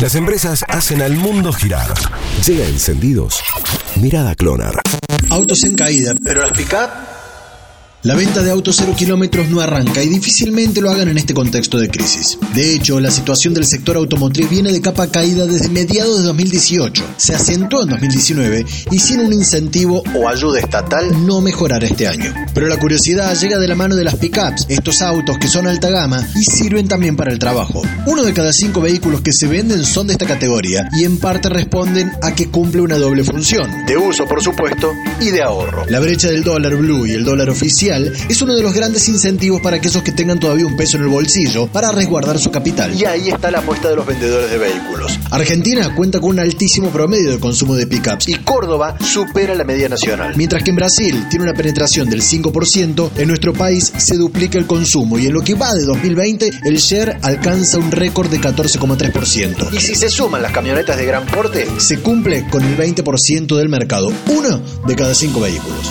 Las empresas hacen al mundo girar. Llega encendidos. Mirada Clonar. Autos en caída, pero las pick la venta de autos cero kilómetros no arranca y difícilmente lo hagan en este contexto de crisis. De hecho, la situación del sector automotriz viene de capa caída desde mediados de 2018. Se acentuó en 2019 y sin un incentivo o ayuda estatal no mejorará este año. Pero la curiosidad llega de la mano de las pickups, estos autos que son alta gama y sirven también para el trabajo. Uno de cada cinco vehículos que se venden son de esta categoría y en parte responden a que cumple una doble función. De uso, por supuesto, y de ahorro. La brecha del dólar blue y el dólar oficial es uno de los grandes incentivos para aquellos que tengan todavía un peso en el bolsillo para resguardar su capital. Y ahí está la apuesta de los vendedores de vehículos. Argentina cuenta con un altísimo promedio de consumo de pickups y Córdoba supera la media nacional. Mientras que en Brasil tiene una penetración del 5%, en nuestro país se duplica el consumo y en lo que va de 2020 el share alcanza un récord de 14,3%. Y si se suman las camionetas de gran porte, se cumple con el 20% del mercado, uno de cada cinco vehículos.